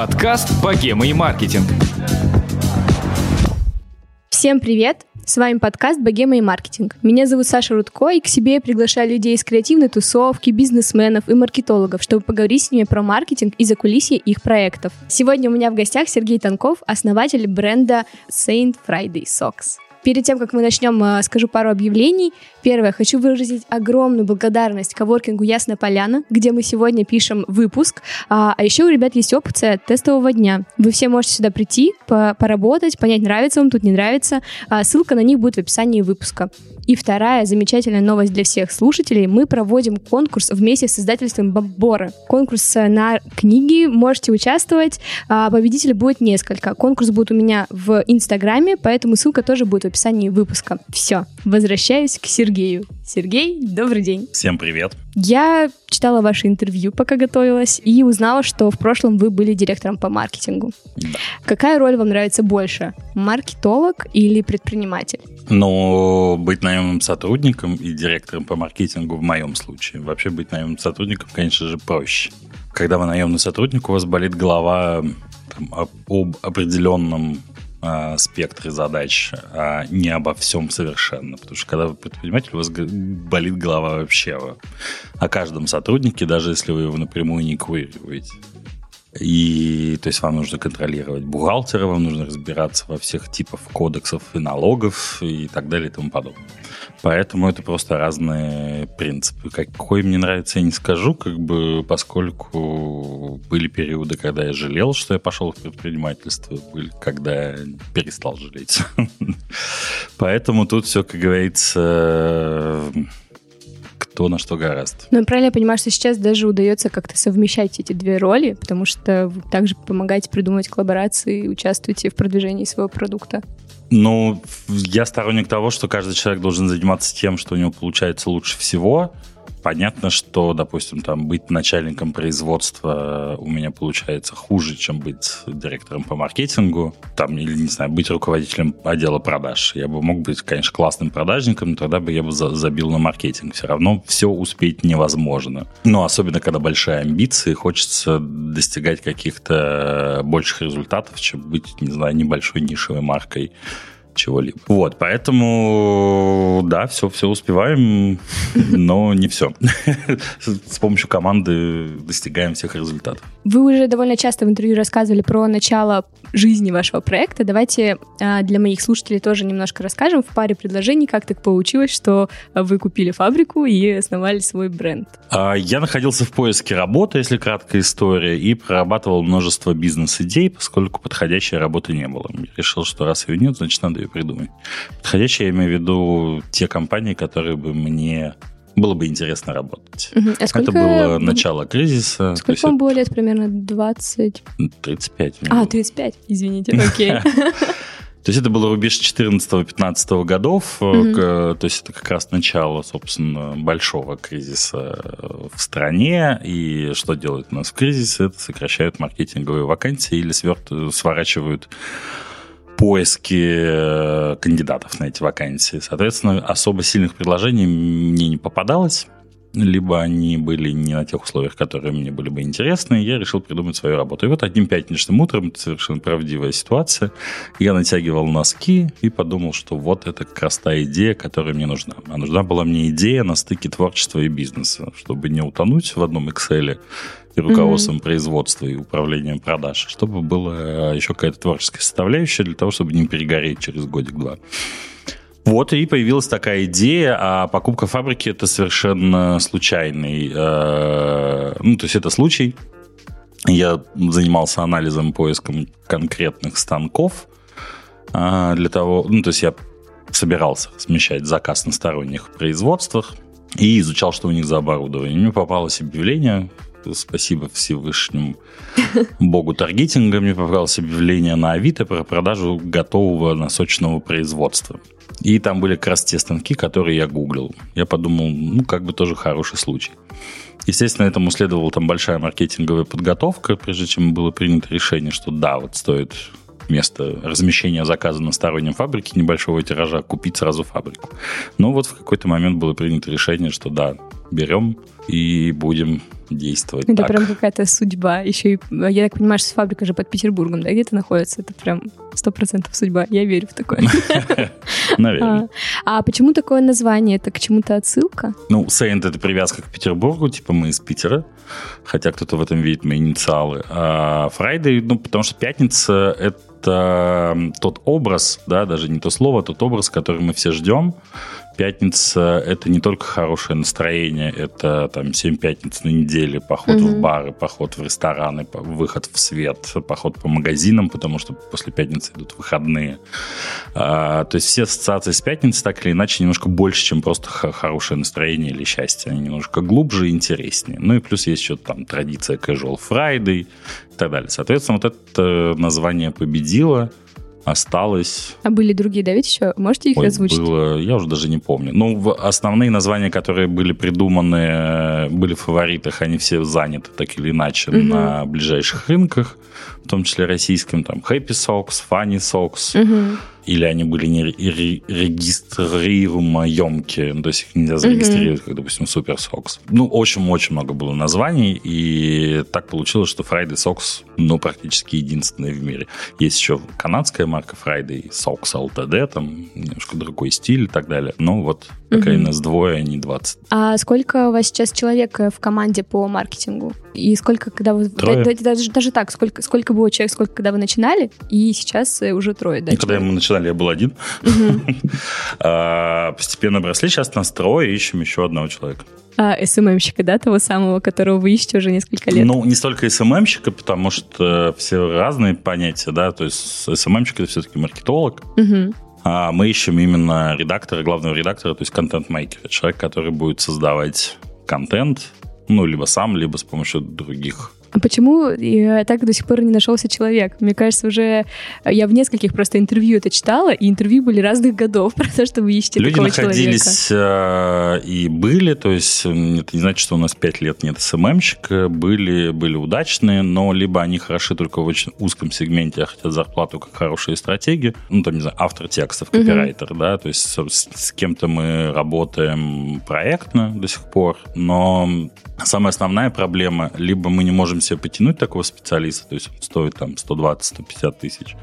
Подкаст «Богема и маркетинг». Всем привет! С вами подкаст «Богема и маркетинг». Меня зовут Саша Рудко, и к себе я приглашаю людей из креативной тусовки, бизнесменов и маркетологов, чтобы поговорить с ними про маркетинг и закулисье их проектов. Сегодня у меня в гостях Сергей Танков, основатель бренда Saint Friday Socks. Перед тем, как мы начнем, э, скажу пару объявлений. Первое, хочу выразить огромную благодарность коворкингу «Ясная поляна», где мы сегодня пишем выпуск. А, а еще у ребят есть опция тестового дня. Вы все можете сюда прийти, по поработать, понять, нравится вам, тут не нравится. А, ссылка на них будет в описании выпуска. И вторая замечательная новость для всех слушателей. Мы проводим конкурс вместе с издательством Боббора. Конкурс э, на книги. Можете участвовать. А, победителей будет несколько. Конкурс будет у меня в Инстаграме, поэтому ссылка тоже будет в описании выпуска. Все, возвращаюсь к Сергею. Сергей, добрый день. Всем привет. Я читала ваше интервью, пока готовилась, и узнала, что в прошлом вы были директором по маркетингу. Да. Какая роль вам нравится больше? Маркетолог или предприниматель? Ну, быть наемным сотрудником и директором по маркетингу в моем случае. Вообще быть наемным сотрудником, конечно же, проще. Когда вы наемный сотрудник, у вас болит голова там, об определенном э, спектре задач, а не обо всем совершенно. Потому что когда вы предприниматель, у вас болит голова вообще о каждом сотруднике, даже если вы его напрямую не курируете. И, то есть, вам нужно контролировать бухгалтера, вам нужно разбираться во всех типах кодексов и налогов и так далее и тому подобное. Поэтому это просто разные принципы. Какой мне нравится, я не скажу, как бы, поскольку были периоды, когда я жалел, что я пошел в предпринимательство, были, когда я перестал жалеть. Поэтому тут все, как говорится, кто на что гораст. Ну, правильно я понимаю, что сейчас даже удается как-то совмещать эти две роли, потому что вы также помогаете придумывать коллаборации участвуете в продвижении своего продукта. Ну, я сторонник того, что каждый человек должен заниматься тем, что у него получается лучше всего, понятно, что, допустим, там быть начальником производства у меня получается хуже, чем быть директором по маркетингу, там, или, не знаю, быть руководителем отдела продаж. Я бы мог быть, конечно, классным продажником, но тогда бы я бы забил на маркетинг. Все равно все успеть невозможно. Но особенно, когда большие амбиции, хочется достигать каких-то больших результатов, чем быть, не знаю, небольшой нишевой маркой чего-либо. Вот, поэтому, да, все, все успеваем, но не все. С помощью команды достигаем всех результатов. Вы уже довольно часто в интервью рассказывали про начало жизни вашего проекта. Давайте а, для моих слушателей тоже немножко расскажем в паре предложений, как так получилось, что вы купили фабрику и основали свой бренд. А, я находился в поиске работы, если краткая история, и прорабатывал множество бизнес-идей, поскольку подходящей работы не было. Я решил, что раз ее нет, значит, надо ее придумать. Подходящие, я имею в виду те компании, которые бы мне было бы интересно работать. Угу. А сколько... Это было начало кризиса. Сколько вам было лет? Примерно 20? 35. А, 35, извините, окей. То есть это был рубеж 14-15 годов, mm-hmm. то есть это как раз начало, собственно, большого кризиса в стране. И что делают у нас в кризисе? Это сокращают маркетинговые вакансии или сверт, сворачивают поиске э, кандидатов на эти вакансии. Соответственно, особо сильных предложений мне не попадалось либо они были не на тех условиях, которые мне были бы интересны, и я решил придумать свою работу. И вот одним пятничным утром, это совершенно правдивая ситуация, я натягивал носки и подумал, что вот это как раз та идея, которая мне нужна. А нужна была мне идея на стыке творчества и бизнеса, чтобы не утонуть в одном Excel и руководством mm-hmm. производства и управлением продаж, чтобы была еще какая-то творческая составляющая для того, чтобы не перегореть через годик-два. Вот и появилась такая идея, а покупка фабрики это совершенно случайный, э, ну то есть это случай. Я занимался анализом, поиском конкретных станков э, для того, ну то есть я собирался смещать заказ на сторонних производствах и изучал, что у них за оборудование. Мне попалось объявление спасибо Всевышнему богу таргетинга, мне попалось объявление на Авито про продажу готового носочного производства. И там были как раз те станки, которые я гуглил. Я подумал, ну, как бы тоже хороший случай. Естественно, этому следовала там большая маркетинговая подготовка, прежде чем было принято решение, что да, вот стоит вместо размещения заказа на стороннем фабрике небольшого тиража купить сразу фабрику. Но вот в какой-то момент было принято решение, что да, берем и будем действовать Это так. прям какая-то судьба. Еще и, я так понимаю, что фабрика же под Петербургом, да, где-то находится. Это прям сто процентов судьба. Я верю в такое. Наверное. А, а почему такое название? Это к чему-то отсылка? Ну, Saint это привязка к Петербургу, типа мы из Питера, хотя кто-то в этом видит мои инициалы. А Friday, ну, потому что пятница это тот образ, да, даже не то слово, а тот образ, который мы все ждем. Пятница – это не только хорошее настроение, это там 7 пятниц на неделе, поход Мгм. в бары, поход в рестораны, выход в свет, поход по магазинам, потому что после пятницы идут выходные. А, то есть все ассоциации с пятницей так или иначе немножко больше, чем просто хорошее настроение или счастье. Они немножко глубже и интереснее. Ну и плюс есть еще там традиция Casual Friday и так далее. Соответственно, вот это название победило, осталось. А были другие, да, ведь еще? Можете их Ой, озвучить? было, я уже даже не помню. Ну, основные названия, которые были придуманы, э, были в фаворитах, они все заняты так или иначе Мгм. на ближайших рынках, в том числе российским, там, Happy Socks, Funny Socks, Мгм. Или они были не ре- регистрируемые, ну, то есть их нельзя зарегистрировать, как, допустим, Super Socks. Ну, очень-очень много было названий, и так получилось, что Friday Socks, ну, практически единственный в мире. Есть еще канадская марка Friday Socks LTD, там немножко другой стиль и так далее. Ну, вот пока Мгм. нас двое, а не 20. А сколько у вас сейчас человек э, в команде по маркетингу? И сколько, когда вы... Трое. да- да- даже, даже так, сколько, сколько было человек, сколько, когда вы начинали, и сейчас э, уже трое, да? И когда человек? мы начинали, я был один. А, Постепенно росли, сейчас нас трое, ищем еще одного человека. А, СММщика, да, того самого, которого вы ищете уже несколько лет? Ну, не столько СММщика, потому что все разные понятия, да, то есть СММщик это все-таки маркетолог, а мы ищем именно редактора, главного редактора, то есть контент-мейкера, человек, который будет создавать контент, ну, либо сам, либо с помощью других почему э, так до сих пор не нашелся человек? Мне кажется, уже э, я в нескольких просто интервью это читала, и интервью были разных годов про то, что вы ищете Люди такого человека. находились э, и были, то есть это не значит, что у нас 5 лет нет СММщика, были, были удачные, но либо они хороши только в очень узком сегменте, а хотят зарплату как хорошие стратегии, ну, там, не знаю, автор текстов, копирайтер, да, то есть с, с кем-то мы работаем проектно до сих пор, но самая основная проблема, либо мы не можем себе потянуть такого специалиста, то есть он стоит там 120-150 тысяч,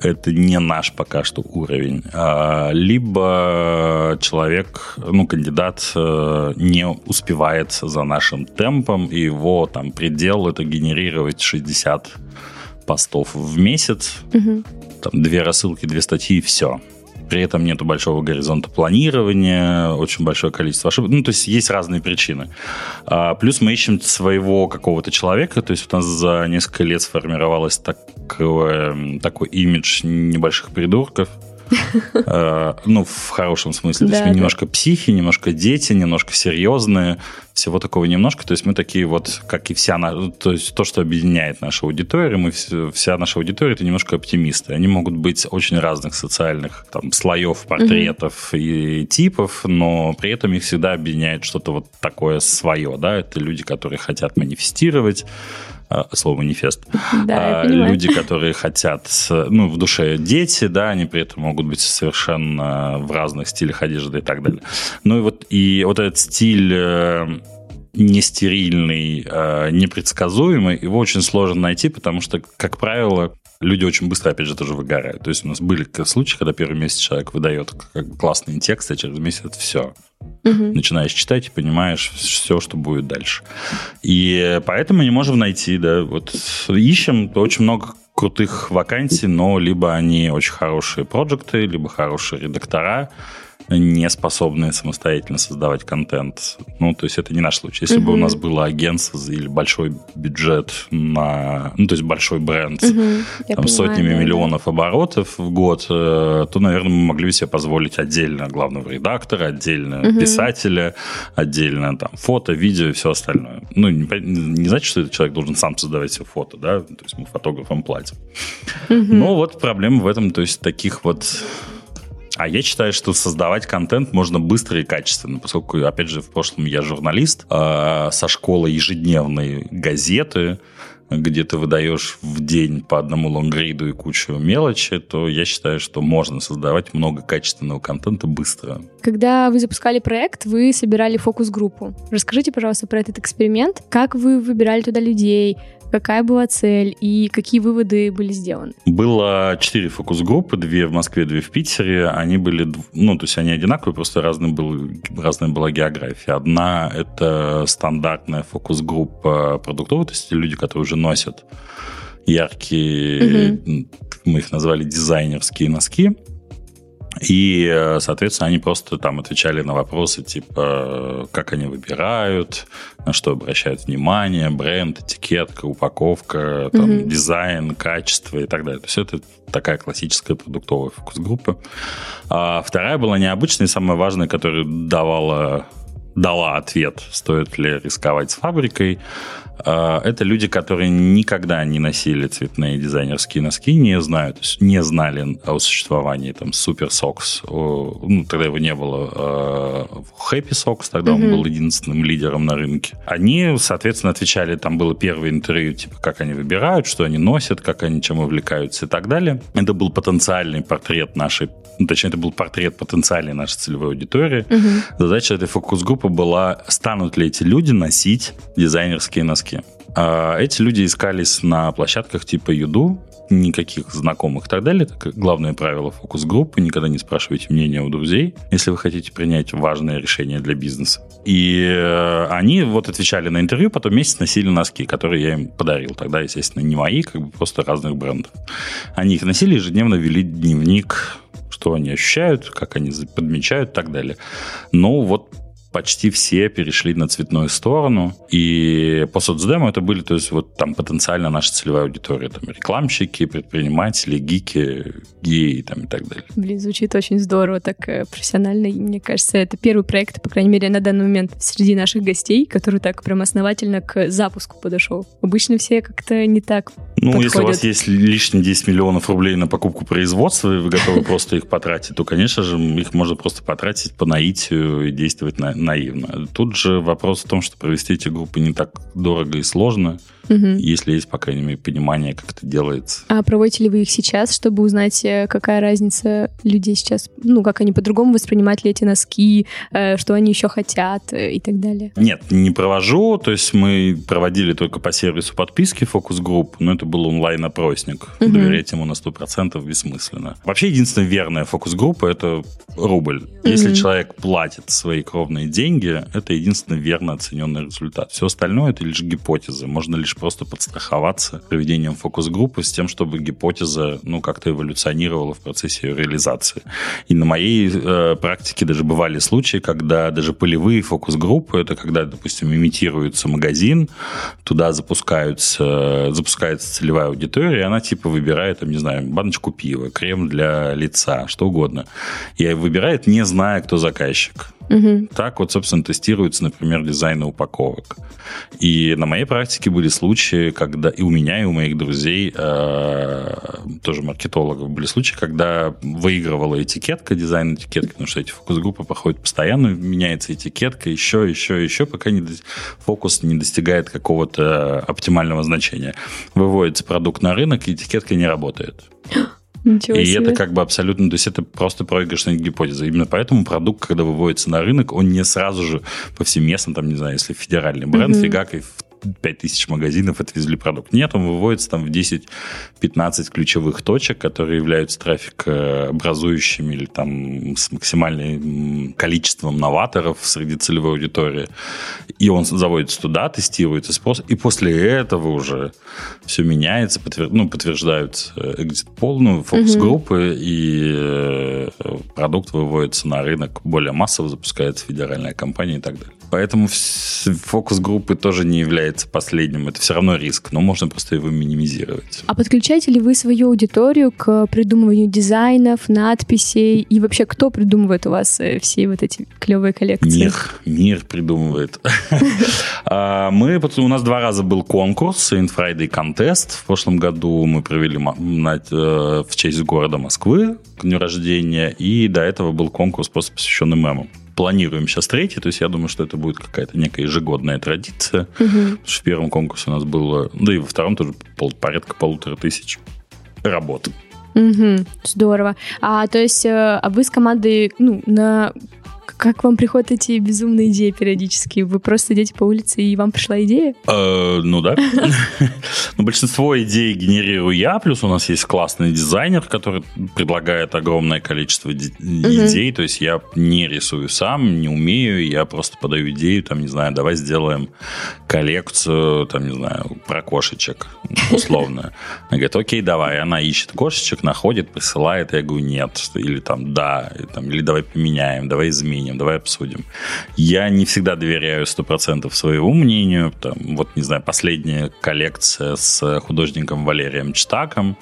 это не наш пока что уровень. А, Либо человек, ну, кандидат э, не успевает за нашим темпом, и его там предел это генерировать 60 постов в месяц, Мгм. там две рассылки, две статьи и все. При этом нету большого горизонта планирования, очень большое количество ошибок. Ну, то есть есть разные причины. А, плюс мы ищем своего какого-то человека. То есть у нас за несколько лет сформировалось такое, такой имидж небольших придурков. Э, Ну, в хорошем смысле. То есть мы немножко психи, немножко дети, немножко серьезные. Всего такого немножко. То есть мы такие вот, как и вся... на- То есть то, что объединяет нашу аудиторию, мы вс- вся наша аудитория это немножко оптимисты. Они могут быть очень разных социальных там, слоев, портретов и типов, но при этом их всегда объединяет что-то вот такое свое. Да? Это люди, которые хотят манифестировать, слово манифест. Да, А, люди, которые хотят, ну, в душе дети, да, они при этом могут быть совершенно в разных стилях одежды и так далее. Ну и вот, и вот этот стиль э, нестерильный, э, непредсказуемый, его очень сложно найти, потому что, как правило, люди очень быстро, опять же, тоже выгорают. То есть у нас были случаи, когда первый месяц человек выдает как классные тексты, а через месяц все Мгм. начинаешь читать и понимаешь все, что будет дальше. И поэтому не можем найти, да, вот ищем очень много крутых вакансий, но либо они очень хорошие проекты, либо хорошие редактора, не способные самостоятельно создавать контент. Ну, то есть это не наш случай. Если бы у нас было агентство или большой бюджет на... Ну, то есть большой бренд. Я там, понимаю, сотнями да, да. миллионов оборотов в год, э, то, наверное, мы могли бы себе позволить отдельно главного редактора, отдельно Мгм. писателя, отдельно там фото, видео и все остальное. Ну, не, не значит, что этот человек должен сам создавать себе фото, да, то есть мы фотографам платим. Мгм. Но вот проблема в этом, то есть таких вот... А я считаю, что создавать контент можно быстро и качественно, поскольку, опять же, в прошлом я журналист э, со школы ежедневной газеты, где ты выдаешь в день по одному лонгрейду и кучу мелочи, то я считаю, что можно создавать много качественного контента быстро. Когда вы запускали проект, вы собирали фокус-группу. Расскажите, пожалуйста, про этот эксперимент. Как вы выбирали туда людей? Какая была цель и какие выводы были сделаны? Было четыре фокус-группы, две в Москве, две в Питере. Они были, ну, то есть они одинаковые, просто разная, был, разная была география. Одна — это стандартная фокус-группа продуктовая, то есть люди, которые уже носят яркие, угу. мы их назвали дизайнерские носки. И, э, соответственно, они просто там отвечали на вопросы, типа, как они выбирают, на что обращают внимание, бренд, этикетка, упаковка, там, mm дизайн, качество и так далее. То есть это такая классическая продуктовая фокус-группа. А вторая была необычная и самая важная, которая давала дала ответ, стоит ли рисковать с фабрикой. А, это люди, которые никогда не носили цветные дизайнерские носки, не знают, не знали о существовании там Super Socks. Ну, тогда его не было. А, Happy Socks, тогда mm-hmm. он был единственным лидером на рынке. Они, соответственно, отвечали, там было первое интервью, типа, как они выбирают, что они носят, как они чем увлекаются и так далее. Это был потенциальный портрет нашей, ну, точнее, это был портрет потенциальной нашей целевой аудитории. Mm-hmm. Задача этой фокус-группы была, станут ли эти люди носить дизайнерские носки носки. А эти люди искались на площадках типа Юду, никаких знакомых и так далее. Это главное правило фокус-группы. Никогда не спрашивайте мнения у друзей, если вы хотите принять важное решение для бизнеса. И э, они вот отвечали на интервью, потом месяц носили носки, которые я им подарил. Тогда, естественно, не мои, как бы просто разных брендов. Они их носили, ежедневно вели дневник, что они ощущают, как они подмечают и так далее. Но вот почти все перешли на цветную сторону. И по соцдему это были, то есть вот там потенциально наша целевая аудитория, там рекламщики, предприниматели, гики, геи там, и так далее. Блин, звучит очень здорово, так э, профессионально. И мне кажется, это первый проект, по крайней мере, на данный момент среди наших гостей, который так прям основательно к запуску подошел. Обычно все как-то не так Ну, подходят. если у вас есть лишние 10 миллионов рублей на покупку производства, и вы готовы просто их потратить, то, конечно же, их можно просто потратить по наитию и действовать на наивно. Тут же вопрос в том, что провести эти группы не так дорого и сложно, угу. если есть, по крайней мере, понимание, как это делается. А проводите ли вы их сейчас, чтобы узнать, э, какая разница людей сейчас, ну, как они по-другому воспринимают ли эти носки, э, что они еще хотят э, и так далее? Нет, не провожу, то есть мы проводили только по сервису подписки фокус-групп, но это был онлайн-опросник. Угу. Доверять ему на 100% бессмысленно. Вообще, единственная верная фокус-группа — это рубль. Если угу. человек платит свои кровные деньги, это единственный верно оцененный результат. Все остальное — это лишь гипотезы. Можно лишь просто подстраховаться проведением фокус-группы с тем, чтобы гипотеза, ну, как-то эволюционировала в процессе ее реализации. И на моей э, практике даже бывали случаи, когда даже полевые фокус-группы, это когда, допустим, имитируется магазин, туда запускаются, запускается целевая аудитория, и она типа выбирает, там, не знаю, баночку пива, крем для лица, что угодно. И выбирает, не зная, кто заказчик. Угу. Так вот, собственно, тестируется, например, дизайн упаковок. И на моей практике были случаи, когда и у меня, и у моих друзей, э, тоже маркетологов, были случаи, когда выигрывала этикетка, дизайн этикетки, потому что эти фокус-группы проходят постоянно, меняется этикетка, еще, еще, еще, пока не, фокус не достигает какого-то оптимального значения. Выводится продукт на рынок, и этикетка не работает. Ничего и себе. это как бы абсолютно, то есть это просто проигрышная гипотеза. Именно поэтому продукт, когда выводится на рынок, он не сразу же повсеместно, там, не знаю, если федеральный бренд, угу. фигак, и 5000 магазинов отвезли продукт. Нет, он выводится там в 10-15 ключевых точек, которые являются трафикообразующими или там с максимальным количеством новаторов среди целевой аудитории. И он заводится туда, тестируется способ, и после этого уже все меняется, подтвер... ну, подтверждаются экзит-пол, ну, фокус-группы, угу. и э, продукт выводится на рынок более массово, запускается федеральная компания и так далее. Поэтому фокус-группы тоже не является последним. Это все равно риск, но можно просто его минимизировать. А подключаете ли вы свою аудиторию к придумыванию дизайнов, надписей? И вообще, кто придумывает у вас э, все вот эти клевые коллекции? Мир. Мир придумывает. А, мы, у нас два раза был конкурс, In Friday Contest. В прошлом году мы провели э, в честь города Москвы к дню рождения. И до этого был конкурс, просто посвященный мемам. Планируем сейчас третий, то есть я думаю, что это будет какая-то некая ежегодная традиция. Угу. В первом конкурсе у нас было, да и во втором тоже пол, порядка полутора тысяч работ. Угу, здорово. А то есть, э, а вы с командой, ну, на как вам приходят эти безумные идеи периодически? Вы просто идете по улице, и вам пришла идея? Э, ну да. Но большинство идей генерирую я, плюс у нас есть классный дизайнер, который предлагает огромное количество идей, то есть я не рисую сам, не умею, я просто подаю идею, там, не знаю, давай сделаем коллекцию, там, не знаю, про кошечек, условно. Она говорит, окей, давай. Она ищет кошечек, находит, присылает, я говорю, нет. Или там, да, или давай поменяем, давай изменим мнением, давай обсудим. Я не всегда доверяю 100% своему мнению. Там, вот, не знаю, последняя коллекция с художником Валерием Чтаком,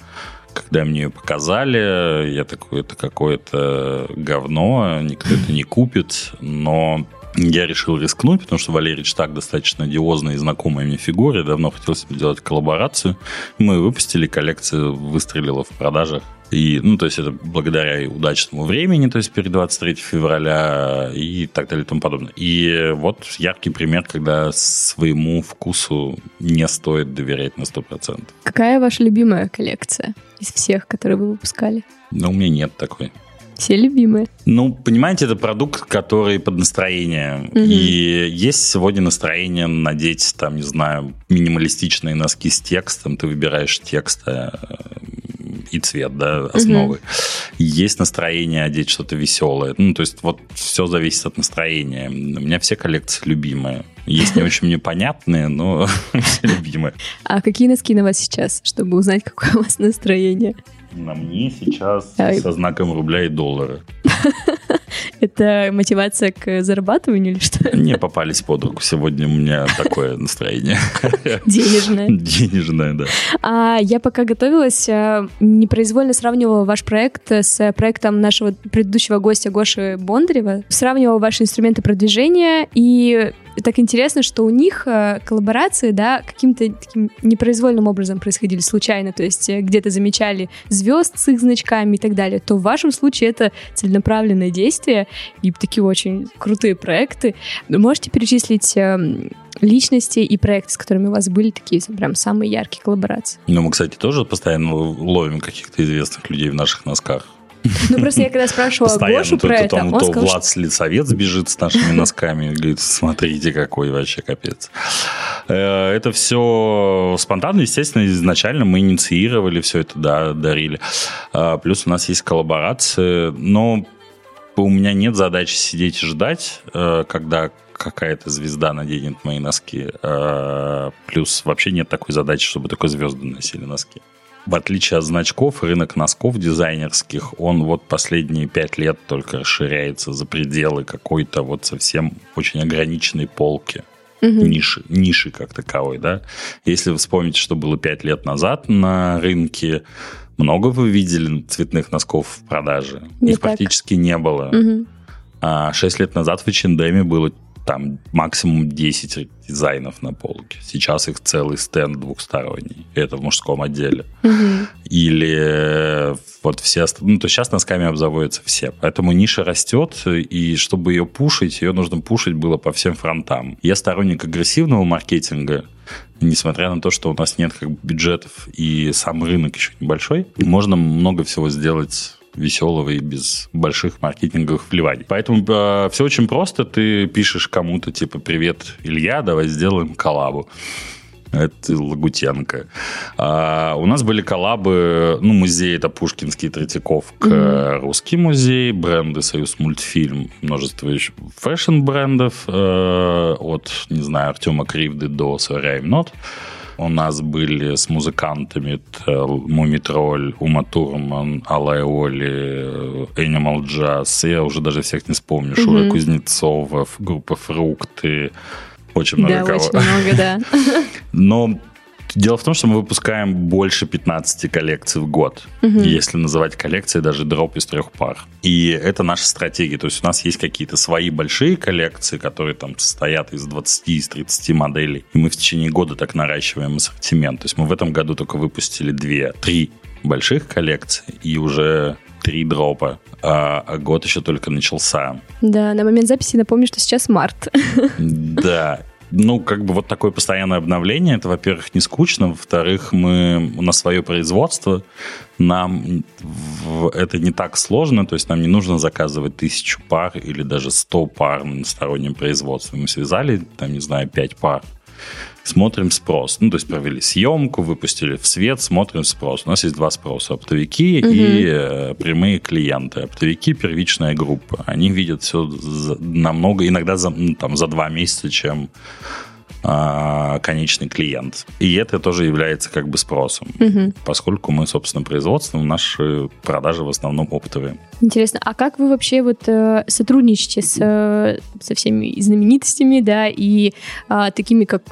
когда мне ее показали, я такой, это какое-то говно, никто это не купит, но я решил рискнуть, потому что Валерий Чтак достаточно одиозная и знакомая мне фигура. Я давно хотел себе делать коллаборацию. Мы выпустили, коллекция выстрелила в продажах. И, ну, то есть это благодаря и удачному времени, то есть перед 23 февраля и так далее и тому подобное. И вот яркий пример, когда своему вкусу не стоит доверять на 100%. Какая ваша любимая коллекция из всех, которые вы выпускали? Ну, у меня нет такой. Все любимые. Ну, понимаете, это продукт, который под настроение. Угу. И есть сегодня настроение надеть, там, не знаю, минималистичные носки с текстом. Ты выбираешь текст э, и цвет, да, основы. Угу. Есть настроение одеть что-то веселое. Ну, то есть вот все зависит от настроения. У меня все коллекции любимые. Есть не очень непонятные, но все любимые. А какие носки на вас сейчас, чтобы узнать, какое у вас настроение? На мне сейчас со знаком рубля и доллара. Это мотивация к зарабатыванию или что? Не попались под руку. Сегодня у меня такое настроение. Денежное. Денежное, да. А я пока готовилась, э, непроизвольно сравнивала ваш проект с проектом нашего предыдущего гостя Гоши Бондарева. Сравнивала ваши инструменты продвижения и так интересно, что у них э, коллаборации, да, каким-то таким непроизвольным образом происходили случайно, то есть э, где-то замечали звезд с их значками и так далее, то в вашем случае это целенаправленное действие и такие очень крутые проекты. Можете перечислить эм, личности и проекты, с которыми у вас были такие прям самые яркие коллаборации? Ну, мы, кстати, тоже постоянно ловим каких-то известных людей в наших носках. Ну, просто я когда спрашивала Гошу про это, он сказал, Влад что... Лицовец бежит с нашими носками, говорит, смотрите, какой вообще капец. Э, это все спонтанно, естественно, изначально мы инициировали все это, да, дарили. А, плюс у нас есть коллаборации, но у меня нет задачи сидеть и ждать, э, когда какая-то звезда наденет мои носки. А, плюс вообще нет такой задачи, чтобы только звезды носили носки в отличие от значков, рынок носков дизайнерских, он вот последние пять лет только расширяется за пределы какой-то вот совсем очень ограниченной полки. Угу. Ниши, ниши как таковой, да. Если вы вспомните, что было пять лет назад на рынке, много вы видели цветных носков в продаже? Не Их так. практически не было. Угу. А шесть лет назад в H&M было там максимум 10 дизайнов на полке. Сейчас их целый стенд двухсторонний. Это в мужском отделе. Угу. Или э, вот все... Ну, то сейчас носками обзаводятся все. Поэтому ниша растет, и чтобы ее пушить, ее нужно пушить было по всем фронтам. Я сторонник агрессивного маркетинга, несмотря на то, что у нас нет как бы бюджетов и сам рынок еще небольшой, можно много всего сделать веселого и без больших маркетинговых вливаний. Поэтому э, все очень просто. Ты пишешь кому-то, типа, привет, Илья, давай сделаем коллабу. Это Лагутенко. А, у нас были коллабы, ну, музей это Пушкинский Третьяковка, mm-hmm. Русский музей, бренды Союз мультфильм, множество еще фэшн-брендов э, от, не знаю, Артема Кривды до Sorry I'm Not. У нас были с музыкантами Мумитроль, Ума Турман, Алай Оли, Animal Jazz. Я уже даже всех не вспомню. Mm-hmm. Шура Кузнецова, группа Фрукты. Очень много да, кого. очень много, да. Но Дело в том, что мы выпускаем больше 15 коллекций в год, угу. если называть коллекцией даже дроп из трех пар. И это наша стратегия. То есть у нас есть какие-то свои большие коллекции, которые там состоят из 20, из 30 моделей. И мы в течение года так наращиваем ассортимент. То есть мы в этом году только выпустили две, три больших коллекций и уже три дропа а, а год еще только начался. Да, на момент записи напомню, что сейчас март. Да, ну, как бы вот такое постоянное обновление, это, во-первых, не скучно, во-вторых, мы на свое производство, нам это не так сложно, то есть нам не нужно заказывать тысячу пар или даже сто пар на стороннем производстве. Мы связали, там, не знаю, пять пар, смотрим спрос. Ну, то есть провели съемку, выпустили в свет, смотрим спрос. У нас есть два спроса. Оптовики угу. и э, прямые клиенты. Оптовики – первичная группа. Они видят все за, намного, иногда за, ну, там, за два месяца, чем а, конечный клиент. И это тоже является как бы спросом, угу. поскольку мы, собственно, производством, наши продажи в основном оптовые. Интересно, а как вы вообще вот э, сотрудничаете с, э, со всеми знаменитостями, да, и э, такими, как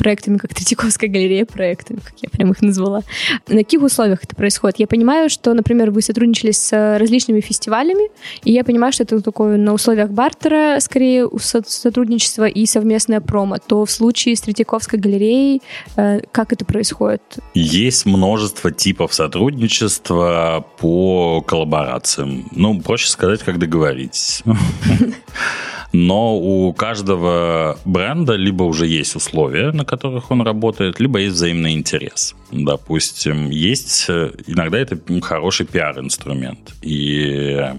проектами, как Третьяковская галерея проектами, как я прям их назвала. На каких условиях это происходит? Я понимаю, что, например, вы сотрудничали с различными фестивалями, и я понимаю, что это такое на условиях бартера, скорее, сотрудничество и совместное промо. То в случае с Третьяковской галереей э, как это происходит? Есть множество типов сотрудничества по коллаборациям. Ну, проще сказать, как договоритесь. но у каждого бренда либо уже есть условия, на которых он работает, либо есть взаимный интерес. Допустим, есть иногда это хороший пиар-инструмент. И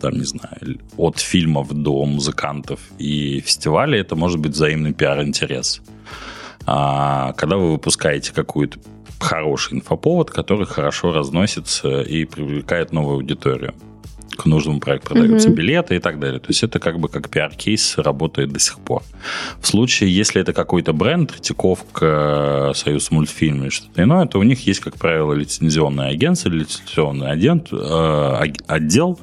там, не знаю, от фильмов до музыкантов и фестивалей это может быть взаимный пиар-интерес. А когда вы выпускаете какую-то хороший инфоповод, который хорошо разносится и привлекает новую аудиторию к нужному проекту продаются угу. билеты и так далее. То есть это как бы как пиар-кейс работает до сих пор. В случае, если это какой-то бренд, Третьяковка, Союз мультфильм или что-то иное, то у них есть, как правило, лицензионное агентство, лицензионный агент, э, отдел.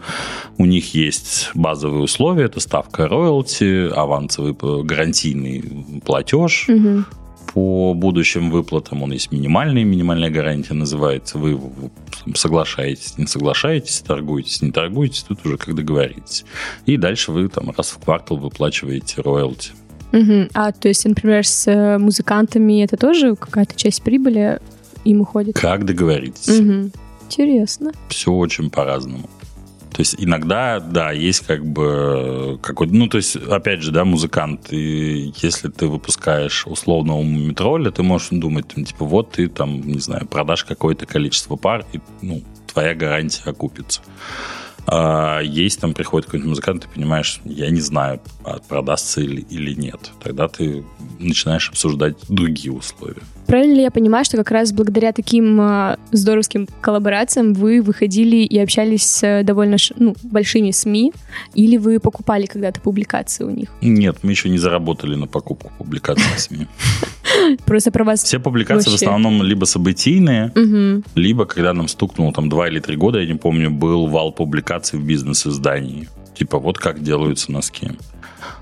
У них есть базовые условия, это ставка роялти, авансовый гарантийный платеж, угу по будущим выплатам. Он есть минимальный, минимальная гарантия называется. Вы соглашаетесь, не соглашаетесь, торгуетесь, не торгуетесь, тут уже как договоритесь. И дальше вы там раз в квартал выплачиваете роялти. Угу. А то есть, например, с э, музыкантами это тоже какая-то часть прибыли им уходит? Как договоритесь. Угу. Интересно. Все очень по-разному. То есть иногда, да, есть как бы какой-то, ну, то есть, опять же, да, музыкант, и если ты выпускаешь условного метроля, ты можешь думать, типа, вот ты там, не знаю, продашь какое-то количество пар, и, ну, твоя гарантия окупится. А есть там приходит какой-нибудь музыкант, ты понимаешь, я не знаю, а продастся или, или нет. Тогда ты начинаешь обсуждать другие условия. Правильно ли я понимаю, что как раз благодаря таким э, здоровским коллаборациям вы выходили и общались с довольно ну, большими СМИ, или вы покупали когда-то публикации у них? Нет, мы еще не заработали на покупку публикаций СМИ. Просто про вас Все публикации вообще. в основном либо событийные, угу. либо когда нам стукнуло там два или три года, я не помню, был вал публикаций в бизнес-издании. Типа вот как делаются носки.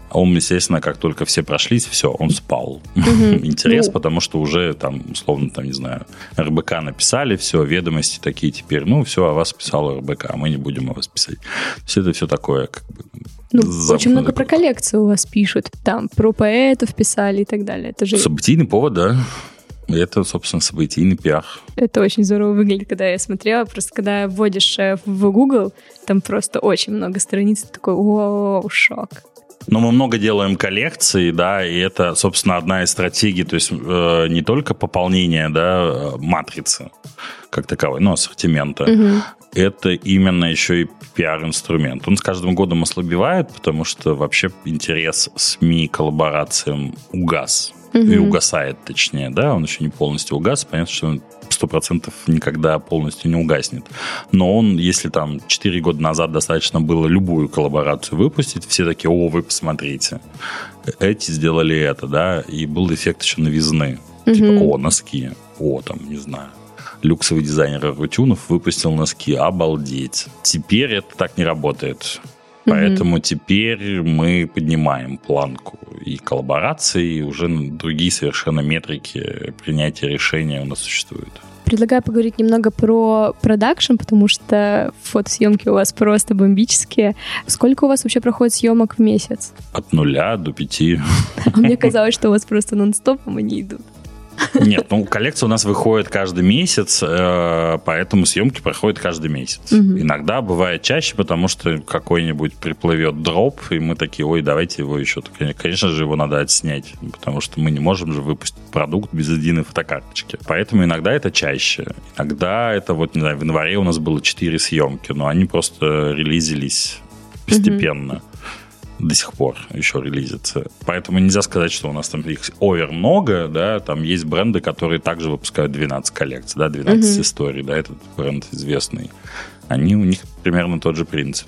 А он, естественно, как только все прошлись, все, он спал. Интерес, ну. потому что уже там, условно, там, не знаю, РБК написали, все, ведомости такие теперь, ну, все, о вас писал РБК, а мы не будем о вас писать. Все это все такое, как бы, ну, очень много про коллекцию у вас пишут. Там про поэтов писали и так далее. Это же... Событийный повод, да. Это, собственно, событийный пиар. Это очень здорово выглядит, когда я смотрела. Просто когда вводишь э, в Google, там просто очень много страниц. Такой, о, шок. Но мы много делаем коллекций, да, и это, собственно, одна из стратегий, то есть э, не только пополнение, да, э, матрицы как таковой, но ассортимента. Угу. Это именно еще и пиар-инструмент. Он с каждым годом ослабевает, потому что вообще интерес СМИ коллаборациям угас. Угу. И угасает, точнее, да, он еще не полностью угас. Понятно, что он сто процентов никогда полностью не угаснет. Но он, если там 4 года назад достаточно было любую коллаборацию выпустить, все такие, о, вы посмотрите, эти сделали это, да, и был эффект еще новизны. Угу. Типа, о, носки, о, там, не знаю, люксовый дизайнер Рутюнов выпустил носки. Обалдеть. Теперь это так не работает. Поэтому mm-hmm. теперь мы поднимаем планку и коллаборации, и уже другие совершенно метрики принятия решения у нас существуют. Предлагаю поговорить немного про продакшн, потому что фотосъемки у вас просто бомбические. Сколько у вас вообще проходит съемок в месяц? От нуля до пяти. А мне казалось, что у вас просто нон-стопом они идут. Нет, ну коллекция у нас выходит каждый месяц, э, поэтому съемки проходят каждый месяц. Угу. Иногда бывает чаще, потому что какой-нибудь приплывет дроп, и мы такие, ой, давайте его еще. Конечно же, его надо отснять, потому что мы не можем же выпустить продукт без единой фотокарточки. Поэтому иногда это чаще. Иногда это вот, не знаю, в январе у нас было 4 съемки, но они просто релизились постепенно. Угу до сих пор еще релизится. Поэтому нельзя сказать, что у нас там их овер много, да, там есть бренды, которые также выпускают 12 коллекций, да, 12 mm историй, да, этот бренд известный. Они, у них примерно тот же принцип.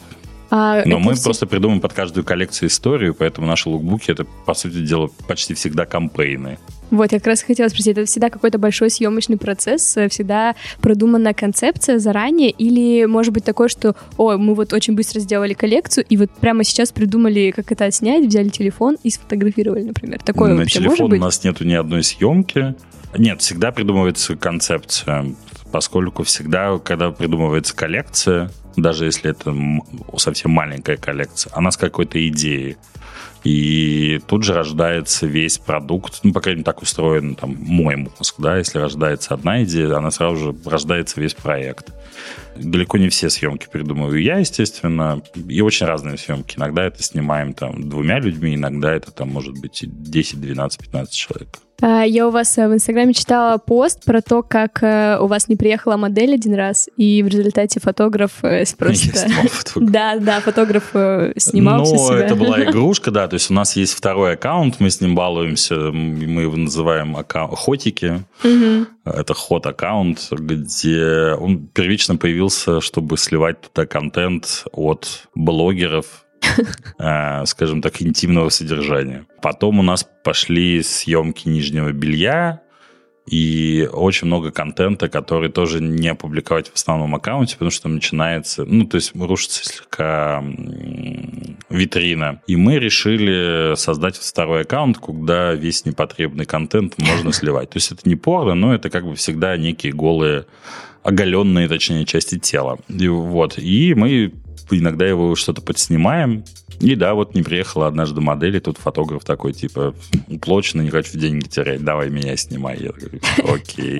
А Но мы все... просто придумаем под каждую коллекцию историю, поэтому наши лукбуки это, по сути дела, почти всегда кампейны. Вот, я как раз хотела спросить, это всегда какой-то большой съемочный процесс, э, всегда продуманная концепция заранее, или может быть такое, что, о, мы вот очень быстро сделали коллекцию, и вот прямо сейчас придумали, как это снять, взяли телефон и сфотографировали, например. Такое На телефон у нас нету ни одной съемки. Нет, всегда придумывается концепция, поскольку всегда, когда придумывается коллекция, даже если это совсем маленькая коллекция, она с какой-то идеей. И тут же рождается весь продукт, ну, по крайней мере, так устроен там мой мозг, да, если рождается одна идея, она сразу же рождается весь проект. Далеко не все съемки придумываю я, естественно, и очень разные съемки. Иногда это снимаем там двумя людьми, иногда это там может быть 10, 12, 15 человек. А, я у вас э, в Инстаграме читала пост про то, как э, у вас не приехала модель один раз, и в результате фотограф э, просто... Да, да, фотограф снимал все себя. это была игрушка, да, то есть у нас есть второй аккаунт, мы с ним балуемся, мы его называем хотики. Это ход-аккаунт, где он первично появился, чтобы сливать туда контент от блогеров, Э, скажем так, интимного содержания. Потом у нас пошли съемки нижнего белья, и очень много контента, который тоже не опубликовать в основном аккаунте, потому что начинается, ну, то есть рушится слегка витрина. И мы решили создать второй аккаунт, куда весь непотребный контент можно сливать. То есть это не порно, но это как бы всегда некие голые оголенные, точнее, части тела. И, вот. И мы иногда его что-то подснимаем. И да, вот не приехала однажды модель, и тут фотограф такой, типа, уплочено, не хочу деньги терять, давай меня снимай. Я такой, окей.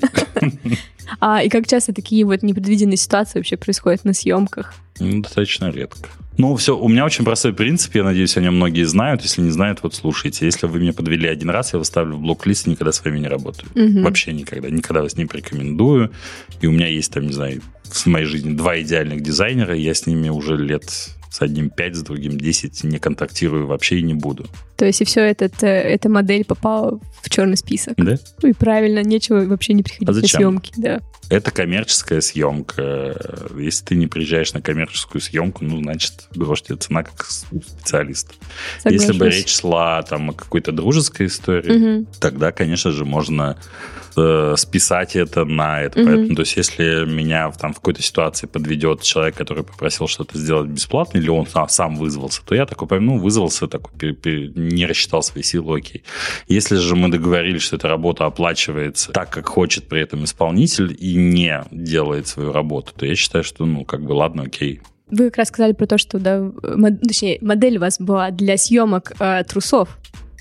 А и как часто такие вот непредвиденные ситуации вообще происходят на съемках? Ну, достаточно редко. Ну, все, у меня очень простой принцип, я надеюсь, о нем многие знают. Если не знают, вот слушайте. Если вы меня подвели один раз, я выставлю в блок-лист и никогда с вами не работаю. Угу. Вообще никогда. Никогда вас не порекомендую. И у меня есть там, не знаю, в моей жизни два идеальных дизайнера, и я с ними уже лет с одним 5, с другим 10 не контактирую вообще и не буду. То есть и все этот, э, эта модель попала в черный список. Да. Ну и правильно, нечего вообще не приходить а на съемки. Да. Это коммерческая съемка. Если ты не приезжаешь на коммерческую съемку, ну, значит, грош тебе цена как специалист. Соглашусь. Если бы речь шла там о какой-то дружеской истории, угу. тогда, конечно же, можно э, списать это на это. Угу. Поэтому, то есть, если меня там в какой-то ситуации подведет человек, который попросил что-то сделать бесплатно, или он сам, сам вызвался, то я такой, ну, вызвался, такой, пер, пер, не рассчитал свои силы, окей. Если же мы договорились, что эта работа оплачивается так, как хочет при этом исполнитель, и не делает свою работу, то я считаю, что, ну, как бы, ладно, окей, вы как раз сказали про то, что да, мод, точнее, модель у вас была для съемок э, трусов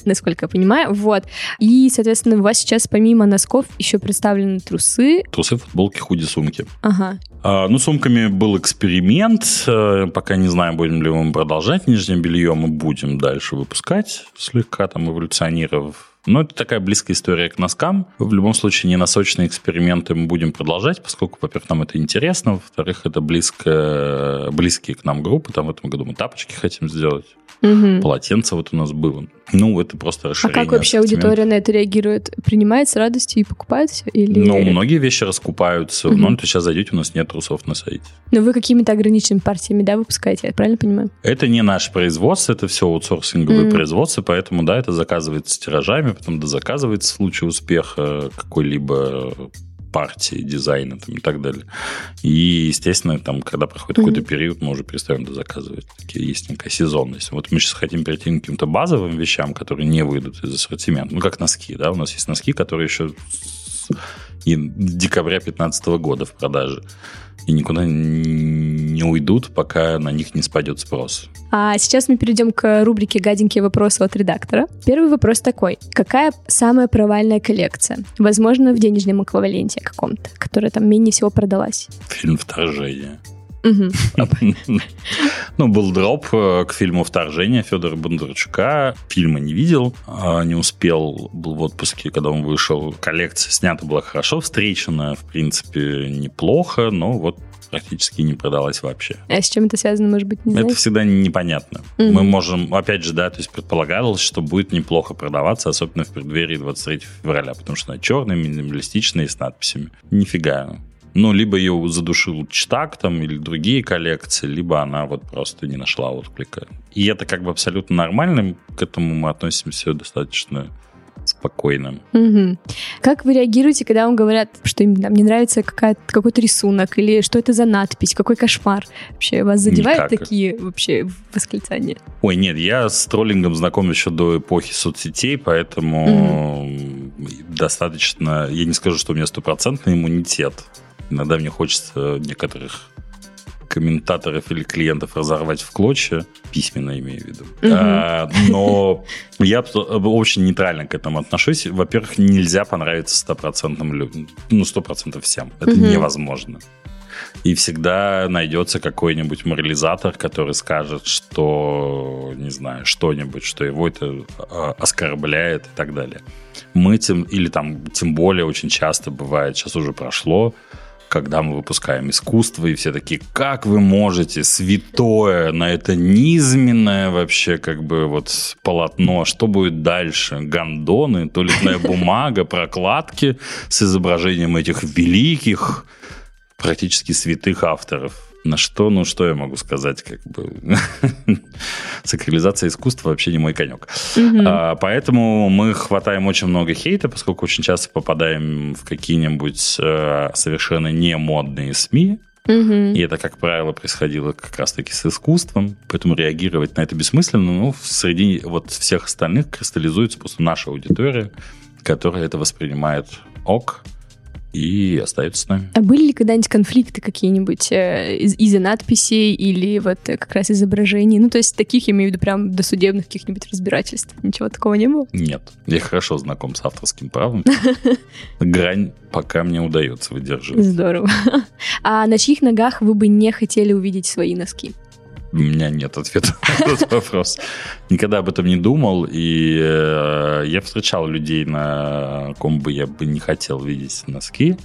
насколько я понимаю. Вот. И, соответственно, у вас сейчас помимо носков еще представлены трусы. Трусы, футболки, худи, сумки. Ага. А, ну, сумками был эксперимент. Э, пока не знаю, будем ли мы продолжать нижнее белье. Мы будем дальше выпускать, слегка там эволюционировав но это такая близкая история к носкам. В любом случае, не носочные эксперименты мы будем продолжать, поскольку, во-первых, нам это интересно, во-вторых, это близко, близкие к нам группы. Там в этом году мы тапочки хотим сделать. Угу. Полотенце вот у нас было. Ну, это просто расширение. А как вообще аудитория на это реагирует? Принимает с радостью и покупает все? Или... Ну, многие вещи раскупаются. Угу. Но то сейчас зайдете, у нас нет трусов на сайте. Но вы какими-то ограниченными партиями, да, выпускаете? Я правильно понимаю? Это не наше производство, это все аутсорсинговые угу. производства, поэтому, да, это заказывается тиражами, потом дозаказывается в случае успеха какой-либо партии, дизайна там, и так далее. И, естественно, там, когда проходит mm-hmm. какой-то период, мы уже перестаем дозаказывать. Такие есть некая сезонность. Вот мы сейчас хотим перейти к каким-то базовым вещам, которые не выйдут из ассортимента. Ну, как носки, да, у нас есть носки, которые еще и декабря 2015 года в продаже. И никуда не уйдут, пока на них не спадет спрос. А сейчас мы перейдем к рубрике «Гаденькие вопросы от редактора». Первый вопрос такой. Какая самая провальная коллекция? Возможно, в денежном эквиваленте каком-то, которая там менее всего продалась. Фильм «Вторжение». Ну, был дроп э, к фильму «Вторжение» Федора Бондарчука. Фильма не видел, а не успел, был в отпуске, когда он вышел. Коллекция снята была хорошо, встречена, в принципе, неплохо, но вот практически не продалась вообще. А с чем это связано, может быть, не Это всегда непонятно. Mm-hmm. Мы можем, опять же, да, то есть предполагалось, что будет неплохо продаваться, особенно в преддверии 23 февраля, потому что она черная, минималистичная, с надписями. Нифига. Ну, либо ее задушил Чтак там или другие коллекции, либо она вот просто не нашла отклика. И это как бы абсолютно нормально, к этому мы относимся достаточно спокойно. Угу. Как вы реагируете, когда вам говорят, что им там не нравится какой-то рисунок или что это за надпись, какой кошмар? Вообще вас задевают Никак. такие вообще восклицания? Ой, нет, я с троллингом знаком еще до эпохи соцсетей, поэтому угу. достаточно, я не скажу, что у меня стопроцентный иммунитет Иногда мне хочется некоторых комментаторов или клиентов разорвать в клочья, письменно имею в виду. Угу. А, но я очень нейтрально к этому отношусь. Во-первых, нельзя понравиться стопроцентным людям. Ну, сто процентов всем. Это угу. невозможно. И всегда найдется какой-нибудь морализатор, который скажет, что, не знаю, что-нибудь, что его это а, оскорбляет и так далее. Мы тем, или там, тем более очень часто бывает, сейчас уже прошло, когда мы выпускаем искусство, и все такие, как вы можете, святое, на это низменное вообще как бы вот полотно, что будет дальше? Гондоны, туалетная бумага, прокладки с изображением этих великих, практически святых авторов. На что, ну что я могу сказать, как бы? Сакрализация искусства вообще не мой конек. А, поэтому мы хватаем очень много хейта, поскольку очень часто попадаем в какие-нибудь э, совершенно не модные СМИ, И это, как правило, происходило как раз-таки с искусством, поэтому реагировать на это бессмысленно. Но среди вот всех остальных кристаллизуется просто наша аудитория, которая это воспринимает ок, и остается с нами. А были ли когда-нибудь конфликты какие-нибудь э, из- из-за надписей или вот э, как раз изображений? Ну, то есть таких, я имею в виду, прям досудебных каких-нибудь разбирательств. Ничего такого не было? Нет. Я хорошо знаком с авторским правом. Грань пока мне удается выдерживать. Здорово. А на чьих ногах вы бы не хотели увидеть свои носки? У меня нет ответа на этот вопрос. Никогда об этом не думал, и э, я встречал людей, на ком бы я бы не хотел видеть носки,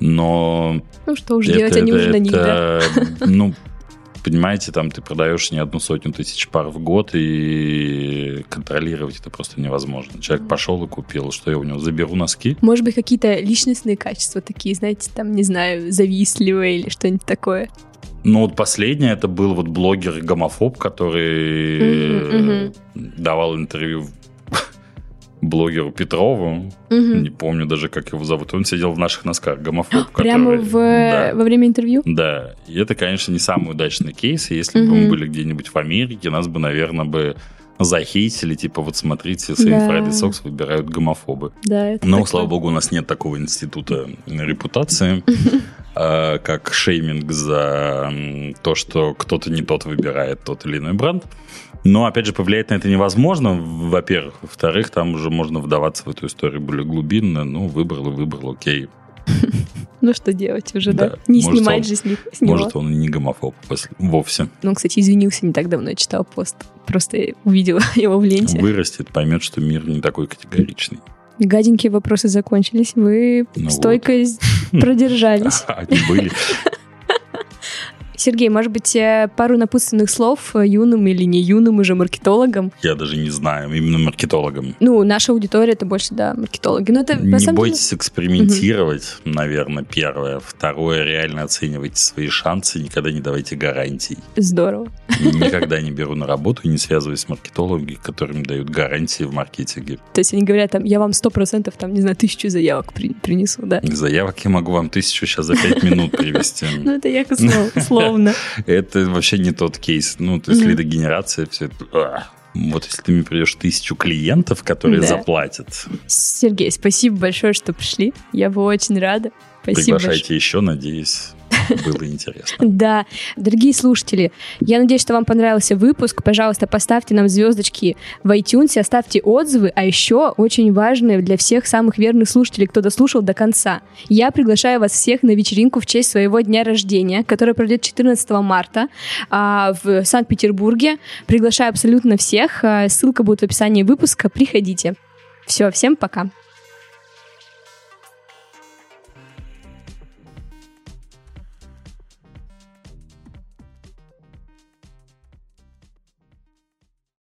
но... Ну что уж делать, они уже на них, да? Ну, понимаете, там ты продаешь не одну сотню тысяч пар в год, и контролировать это просто невозможно. Человек пошел и купил, что я у него заберу носки. Может быть, какие-то личностные качества такие, знаете, там, не знаю, завистливые или что-нибудь такое? Ну, вот последнее, это был вот блогер-гомофоб, который mm-hmm, давал интервью блогеру Петрову. Mm-hmm. Не помню даже, как его зовут. Он сидел в наших носках, гомофоб. Прямо который, в, да, во время интервью? Да. И это, конечно, не самый удачный кейс. Если mm-hmm. бы мы были где-нибудь в Америке, нас бы, наверное, бы захейтили, типа, вот смотрите, свои да. Friday Socks выбирают гомофобы. Да, это Но, такое. слава богу, у нас нет такого института репутации, а, как шейминг за то, что кто-то не тот выбирает тот или иной бренд. Но, опять же, повлиять на это невозможно, во-первых. Во-вторых, там уже можно вдаваться в эту историю более глубинно. Ну, выбрал и выбрал, окей. Ну, что делать уже, да? Не снимать же с них. Может, он и не гомофоб вовсе. Ну, кстати, извинился не так давно, я читал пост. Просто увидела его в ленте. Вырастет, поймет, что мир не такой категоричный. Гаденькие вопросы закончились. Вы ну стойко вот. продержались. Они были. Сергей, может быть, э, пару напутственных слов э, юным или не юным уже маркетологам? Я даже не знаю, именно маркетологам. Ну, наша аудитория это больше, да, маркетологи. Но это, не бойтесь деле... экспериментировать, угу. наверное, первое. Второе, реально оценивайте свои шансы, никогда не давайте гарантий. Здорово. Никогда не беру на работу и не связываюсь с маркетологами, которым дают гарантии в маркетинге. То есть они говорят, там, я вам сто процентов, там, не знаю, тысячу заявок при, принесу, да? Заявок я могу вам тысячу сейчас за пять минут привести. Ну, это я к слову. Это вообще не тот кейс. Ну, то есть лидогенерация, все это Вот если ты мне придешь тысячу клиентов, которые да. заплатят. Сергей, спасибо большое, что пришли. Я бы очень рада. Спасибо Приглашайте большое. еще, надеюсь. Было интересно. Да. Дорогие слушатели, я надеюсь, что вам понравился выпуск. Пожалуйста, поставьте нам звездочки в iTunes, оставьте отзывы, а еще очень важное для всех самых верных слушателей, кто дослушал до конца. Я приглашаю вас всех на вечеринку в честь своего дня рождения, которая пройдет 14 марта а, в Санкт-Петербурге. Приглашаю абсолютно всех. А, ссылка будет в описании выпуска. Приходите. Все, всем пока.